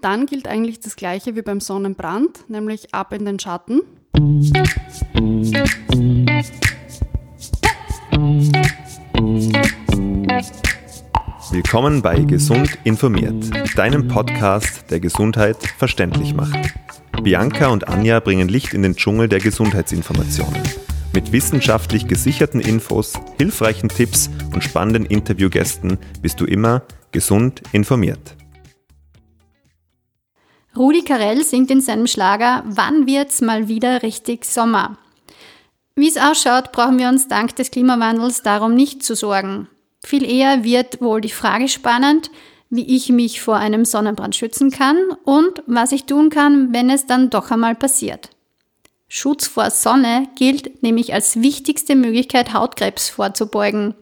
Dann gilt eigentlich das gleiche wie beim Sonnenbrand, nämlich ab in den Schatten. Willkommen bei Gesund informiert, deinem Podcast, der Gesundheit verständlich macht. Bianca und Anja bringen Licht in den Dschungel der Gesundheitsinformationen. Mit wissenschaftlich gesicherten Infos, hilfreichen Tipps und spannenden Interviewgästen bist du immer gesund informiert. Rudi Carell singt in seinem Schlager Wann wird's mal wieder richtig Sommer? Wie es ausschaut, brauchen wir uns dank des Klimawandels darum nicht zu sorgen. Viel eher wird wohl die Frage spannend, wie ich mich vor einem Sonnenbrand schützen kann und was ich tun kann, wenn es dann doch einmal passiert. Schutz vor Sonne gilt nämlich als wichtigste Möglichkeit, Hautkrebs vorzubeugen.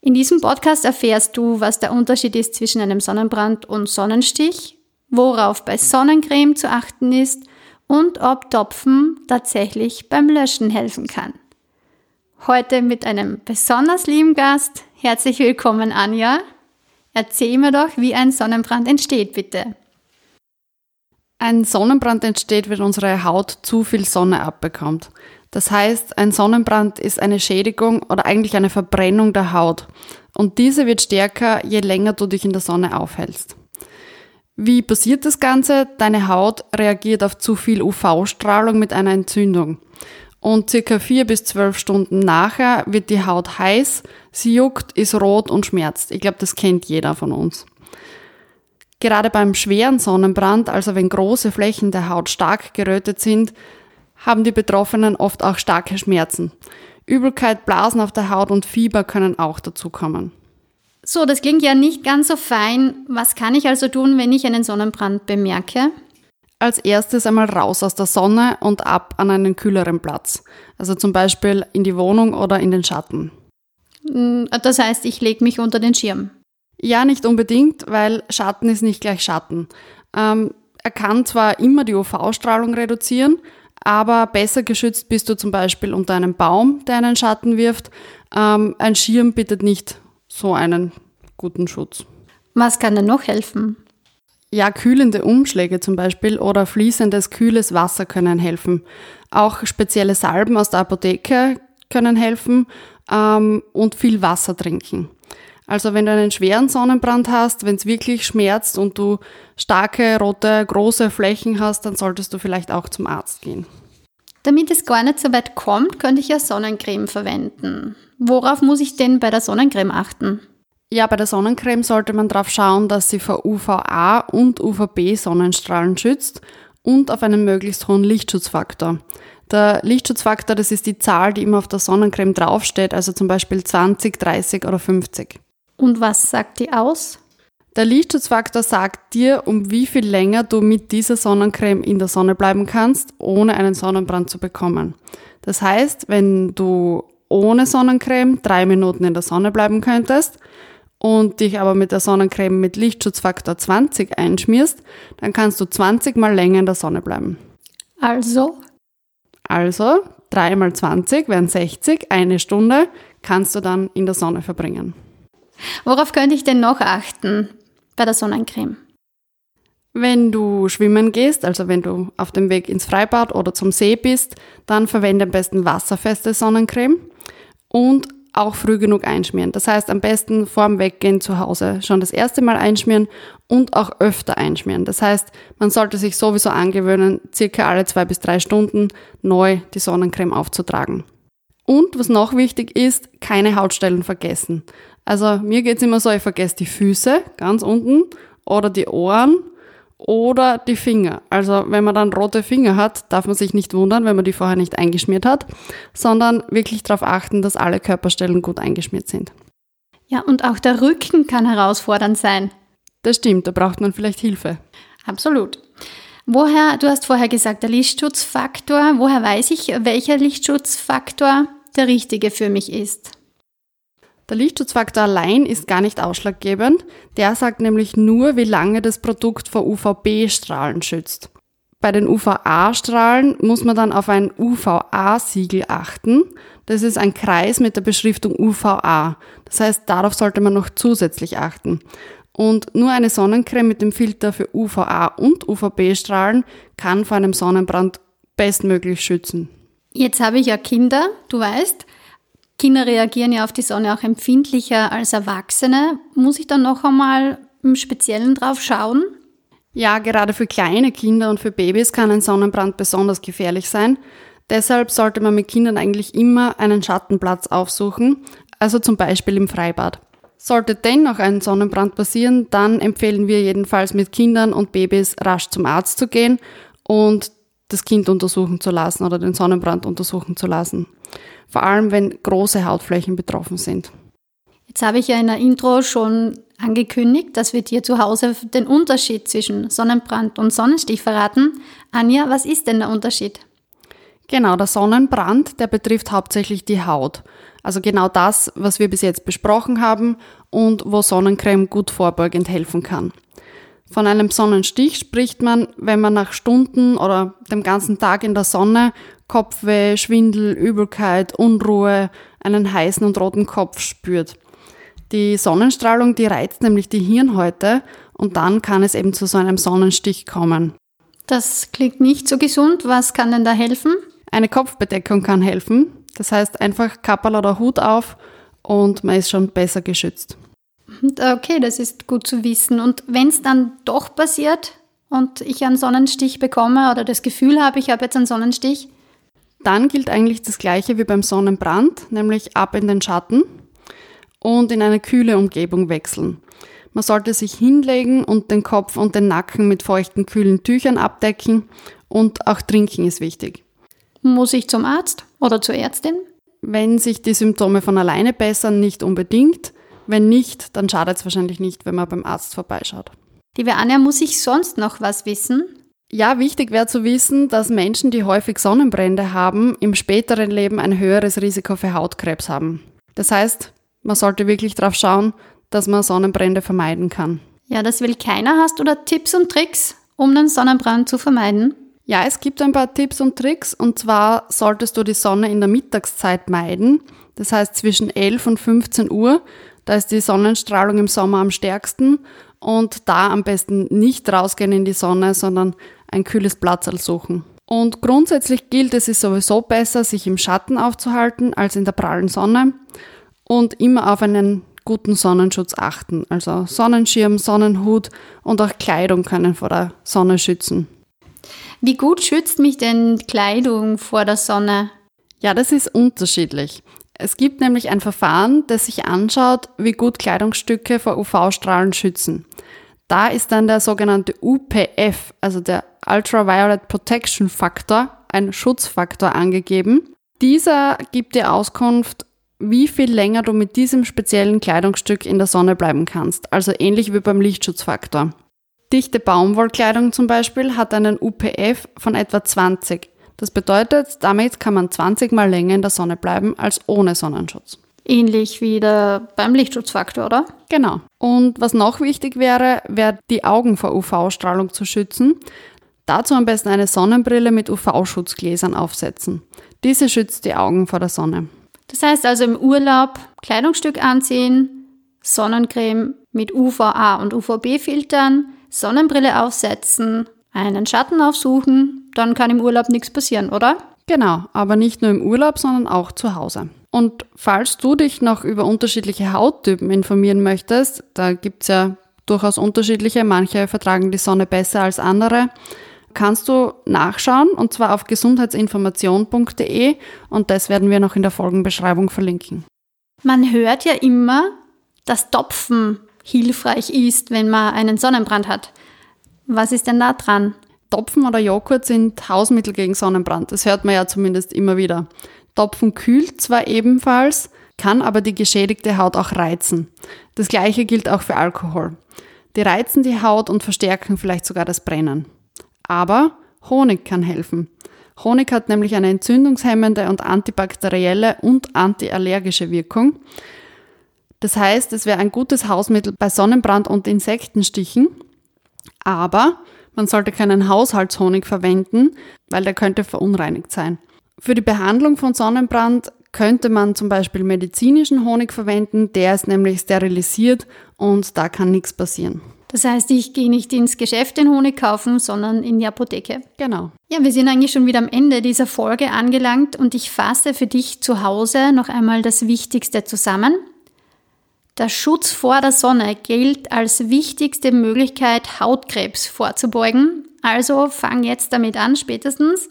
In diesem Podcast erfährst du, was der Unterschied ist zwischen einem Sonnenbrand und Sonnenstich worauf bei Sonnencreme zu achten ist und ob Topfen tatsächlich beim Löschen helfen kann. Heute mit einem besonders lieben Gast. Herzlich willkommen, Anja. Erzähl mir doch, wie ein Sonnenbrand entsteht, bitte. Ein Sonnenbrand entsteht, wenn unsere Haut zu viel Sonne abbekommt. Das heißt, ein Sonnenbrand ist eine Schädigung oder eigentlich eine Verbrennung der Haut. Und diese wird stärker, je länger du dich in der Sonne aufhältst. Wie passiert das Ganze? Deine Haut reagiert auf zu viel UV-Strahlung mit einer Entzündung. Und circa vier bis zwölf Stunden nachher wird die Haut heiß, sie juckt, ist rot und schmerzt. Ich glaube, das kennt jeder von uns. Gerade beim schweren Sonnenbrand, also wenn große Flächen der Haut stark gerötet sind, haben die Betroffenen oft auch starke Schmerzen. Übelkeit, Blasen auf der Haut und Fieber können auch dazukommen. So, das klingt ja nicht ganz so fein. Was kann ich also tun, wenn ich einen Sonnenbrand bemerke? Als erstes einmal raus aus der Sonne und ab an einen kühleren Platz. Also zum Beispiel in die Wohnung oder in den Schatten. Mm, das heißt, ich lege mich unter den Schirm. Ja, nicht unbedingt, weil Schatten ist nicht gleich Schatten. Ähm, er kann zwar immer die UV-Strahlung reduzieren, aber besser geschützt bist du zum Beispiel unter einem Baum, der einen Schatten wirft. Ähm, ein Schirm bietet nicht so einen guten Schutz. Was kann denn noch helfen? Ja, kühlende Umschläge zum Beispiel oder fließendes, kühles Wasser können helfen. Auch spezielle Salben aus der Apotheke können helfen ähm, und viel Wasser trinken. Also wenn du einen schweren Sonnenbrand hast, wenn es wirklich schmerzt und du starke, rote, große Flächen hast, dann solltest du vielleicht auch zum Arzt gehen. Damit es gar nicht so weit kommt, könnte ich ja Sonnencreme verwenden. Worauf muss ich denn bei der Sonnencreme achten? Ja, bei der Sonnencreme sollte man darauf schauen, dass sie vor UVA und UVB-Sonnenstrahlen schützt und auf einen möglichst hohen Lichtschutzfaktor. Der Lichtschutzfaktor, das ist die Zahl, die immer auf der Sonnencreme draufsteht, also zum Beispiel 20, 30 oder 50. Und was sagt die aus? Der Lichtschutzfaktor sagt dir, um wie viel länger du mit dieser Sonnencreme in der Sonne bleiben kannst, ohne einen Sonnenbrand zu bekommen. Das heißt, wenn du ohne Sonnencreme drei Minuten in der Sonne bleiben könntest und dich aber mit der Sonnencreme mit Lichtschutzfaktor 20 einschmierst, dann kannst du 20 mal länger in der Sonne bleiben. Also? Also, 3 mal 20 wären 60, eine Stunde kannst du dann in der Sonne verbringen. Worauf könnte ich denn noch achten? Bei der Sonnencreme? Wenn du schwimmen gehst, also wenn du auf dem Weg ins Freibad oder zum See bist, dann verwende am besten wasserfeste Sonnencreme und auch früh genug einschmieren. Das heißt, am besten vorm Weggehen zu Hause schon das erste Mal einschmieren und auch öfter einschmieren. Das heißt, man sollte sich sowieso angewöhnen, circa alle zwei bis drei Stunden neu die Sonnencreme aufzutragen. Und was noch wichtig ist, keine Hautstellen vergessen. Also mir geht's immer so, ich vergesse die Füße ganz unten oder die Ohren oder die Finger. Also wenn man dann rote Finger hat, darf man sich nicht wundern, wenn man die vorher nicht eingeschmiert hat, sondern wirklich darauf achten, dass alle Körperstellen gut eingeschmiert sind. Ja, und auch der Rücken kann herausfordernd sein. Das stimmt, da braucht man vielleicht Hilfe. Absolut. Woher, du hast vorher gesagt, der Lichtschutzfaktor, woher weiß ich, welcher Lichtschutzfaktor der richtige für mich ist? Der Lichtschutzfaktor allein ist gar nicht ausschlaggebend. Der sagt nämlich nur, wie lange das Produkt vor UVB-Strahlen schützt. Bei den UVA-Strahlen muss man dann auf ein UVA-Siegel achten. Das ist ein Kreis mit der Beschriftung UVA. Das heißt, darauf sollte man noch zusätzlich achten. Und nur eine Sonnencreme mit dem Filter für UVA und UVB-Strahlen kann vor einem Sonnenbrand bestmöglich schützen. Jetzt habe ich ja Kinder, du weißt. Kinder reagieren ja auf die Sonne auch empfindlicher als Erwachsene. Muss ich dann noch einmal im Speziellen drauf schauen? Ja, gerade für kleine Kinder und für Babys kann ein Sonnenbrand besonders gefährlich sein. Deshalb sollte man mit Kindern eigentlich immer einen Schattenplatz aufsuchen, also zum Beispiel im Freibad. Sollte dennoch ein Sonnenbrand passieren, dann empfehlen wir jedenfalls mit Kindern und Babys rasch zum Arzt zu gehen und das Kind untersuchen zu lassen oder den Sonnenbrand untersuchen zu lassen. Vor allem, wenn große Hautflächen betroffen sind. Jetzt habe ich ja in der Intro schon angekündigt, dass wir dir zu Hause den Unterschied zwischen Sonnenbrand und Sonnenstich verraten. Anja, was ist denn der Unterschied? Genau, der Sonnenbrand, der betrifft hauptsächlich die Haut. Also genau das, was wir bis jetzt besprochen haben und wo Sonnencreme gut vorbeugend helfen kann. Von einem Sonnenstich spricht man, wenn man nach Stunden oder dem ganzen Tag in der Sonne Kopfweh, Schwindel, Übelkeit, Unruhe, einen heißen und roten Kopf spürt. Die Sonnenstrahlung, die reizt nämlich die Hirnhäute und dann kann es eben zu so einem Sonnenstich kommen. Das klingt nicht so gesund. Was kann denn da helfen? Eine Kopfbedeckung kann helfen. Das heißt einfach Kappel oder Hut auf und man ist schon besser geschützt. Okay, das ist gut zu wissen. Und wenn es dann doch passiert und ich einen Sonnenstich bekomme oder das Gefühl habe, ich habe jetzt einen Sonnenstich? Dann gilt eigentlich das gleiche wie beim Sonnenbrand, nämlich ab in den Schatten und in eine kühle Umgebung wechseln. Man sollte sich hinlegen und den Kopf und den Nacken mit feuchten, kühlen Tüchern abdecken und auch trinken ist wichtig. Muss ich zum Arzt oder zur Ärztin? Wenn sich die Symptome von alleine bessern, nicht unbedingt. Wenn nicht, dann schadet es wahrscheinlich nicht, wenn man beim Arzt vorbeischaut. Liebe Anja, muss ich sonst noch was wissen? Ja, wichtig wäre zu wissen, dass Menschen, die häufig Sonnenbrände haben, im späteren Leben ein höheres Risiko für Hautkrebs haben. Das heißt, man sollte wirklich darauf schauen, dass man Sonnenbrände vermeiden kann. Ja, das will keiner. Hast du da Tipps und Tricks, um den Sonnenbrand zu vermeiden? Ja, es gibt ein paar Tipps und Tricks. Und zwar solltest du die Sonne in der Mittagszeit meiden. Das heißt zwischen 11 und 15 Uhr. Da ist die Sonnenstrahlung im Sommer am stärksten. Und da am besten nicht rausgehen in die Sonne, sondern ein kühles Platz suchen. Und grundsätzlich gilt, es ist sowieso besser, sich im Schatten aufzuhalten als in der prallen Sonne und immer auf einen guten Sonnenschutz achten. Also Sonnenschirm, Sonnenhut und auch Kleidung können vor der Sonne schützen. Wie gut schützt mich denn Kleidung vor der Sonne? Ja, das ist unterschiedlich. Es gibt nämlich ein Verfahren, das sich anschaut, wie gut Kleidungsstücke vor UV-Strahlen schützen. Da ist dann der sogenannte UPF, also der Ultraviolet Protection Factor, ein Schutzfaktor angegeben. Dieser gibt dir Auskunft, wie viel länger du mit diesem speziellen Kleidungsstück in der Sonne bleiben kannst, also ähnlich wie beim Lichtschutzfaktor. Dichte Baumwollkleidung zum Beispiel hat einen UPF von etwa 20. Das bedeutet, damit kann man 20 mal länger in der Sonne bleiben als ohne Sonnenschutz. Ähnlich wie der beim Lichtschutzfaktor, oder? Genau. Und was noch wichtig wäre, wäre die Augen vor UV-Strahlung zu schützen. Dazu am besten eine Sonnenbrille mit UV-Schutzgläsern aufsetzen. Diese schützt die Augen vor der Sonne. Das heißt also im Urlaub Kleidungsstück anziehen, Sonnencreme mit UVA und UVB-Filtern, Sonnenbrille aufsetzen, einen Schatten aufsuchen, dann kann im Urlaub nichts passieren, oder? Genau, aber nicht nur im Urlaub, sondern auch zu Hause. Und falls du dich noch über unterschiedliche Hauttypen informieren möchtest, da gibt es ja durchaus unterschiedliche, manche vertragen die Sonne besser als andere, kannst du nachschauen und zwar auf gesundheitsinformation.de und das werden wir noch in der Folgenbeschreibung verlinken. Man hört ja immer, dass Topfen hilfreich ist, wenn man einen Sonnenbrand hat. Was ist denn da dran? Topfen oder Joghurt sind Hausmittel gegen Sonnenbrand. Das hört man ja zumindest immer wieder. Topfen kühlt zwar ebenfalls, kann aber die geschädigte Haut auch reizen. Das gleiche gilt auch für Alkohol. Die reizen die Haut und verstärken vielleicht sogar das Brennen. Aber Honig kann helfen. Honig hat nämlich eine entzündungshemmende und antibakterielle und antiallergische Wirkung. Das heißt, es wäre ein gutes Hausmittel bei Sonnenbrand und Insektenstichen. Aber man sollte keinen Haushaltshonig verwenden, weil der könnte verunreinigt sein. Für die Behandlung von Sonnenbrand könnte man zum Beispiel medizinischen Honig verwenden, der ist nämlich sterilisiert und da kann nichts passieren. Das heißt, ich gehe nicht ins Geschäft den Honig kaufen, sondern in die Apotheke. Genau. Ja, wir sind eigentlich schon wieder am Ende dieser Folge angelangt und ich fasse für dich zu Hause noch einmal das Wichtigste zusammen. Der Schutz vor der Sonne gilt als wichtigste Möglichkeit, Hautkrebs vorzubeugen. Also fang jetzt damit an, spätestens.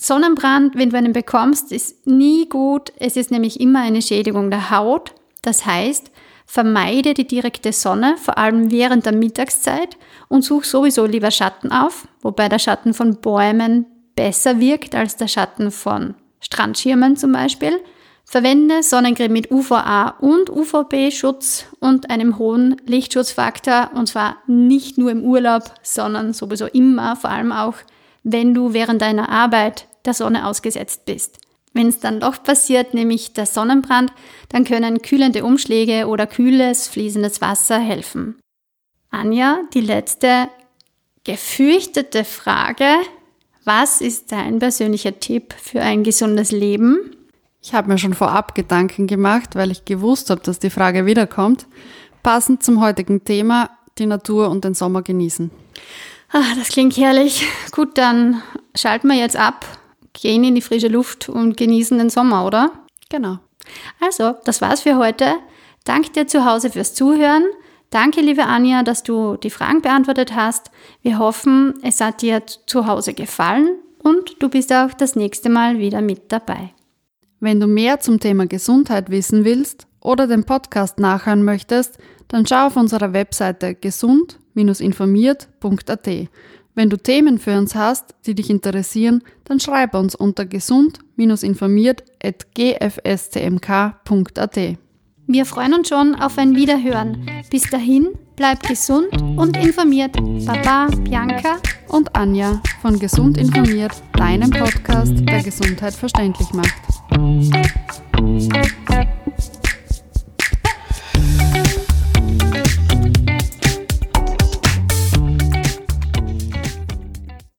Sonnenbrand, wenn du einen bekommst, ist nie gut. Es ist nämlich immer eine Schädigung der Haut. Das heißt, vermeide die direkte Sonne, vor allem während der Mittagszeit und such sowieso lieber Schatten auf, wobei der Schatten von Bäumen besser wirkt als der Schatten von Strandschirmen zum Beispiel. Verwende Sonnencreme mit UVA und UVB-Schutz und einem hohen Lichtschutzfaktor und zwar nicht nur im Urlaub, sondern sowieso immer, vor allem auch, wenn du während deiner Arbeit der Sonne ausgesetzt bist. Wenn es dann doch passiert, nämlich der Sonnenbrand, dann können kühlende Umschläge oder kühles, fließendes Wasser helfen. Anja, die letzte gefürchtete Frage. Was ist dein persönlicher Tipp für ein gesundes Leben? Ich habe mir schon vorab Gedanken gemacht, weil ich gewusst habe, dass die Frage wiederkommt. Passend zum heutigen Thema, die Natur und den Sommer genießen. Ach, das klingt herrlich. Gut, dann schalten wir jetzt ab gehen in die frische Luft und genießen den Sommer, oder? Genau. Also, das war's für heute. Danke dir zu Hause fürs Zuhören. Danke, liebe Anja, dass du die Fragen beantwortet hast. Wir hoffen, es hat dir zu Hause gefallen und du bist auch das nächste Mal wieder mit dabei. Wenn du mehr zum Thema Gesundheit wissen willst oder den Podcast nachhören möchtest, dann schau auf unserer Webseite gesund-informiert.at. Wenn du Themen für uns hast, die dich interessieren, dann schreib uns unter gesund-informiert.gfstmk.at. Wir freuen uns schon auf ein Wiederhören. Bis dahin, bleib gesund und informiert. Baba, Bianca und Anja von Gesund informiert, deinem Podcast, der Gesundheit verständlich macht. Thank you.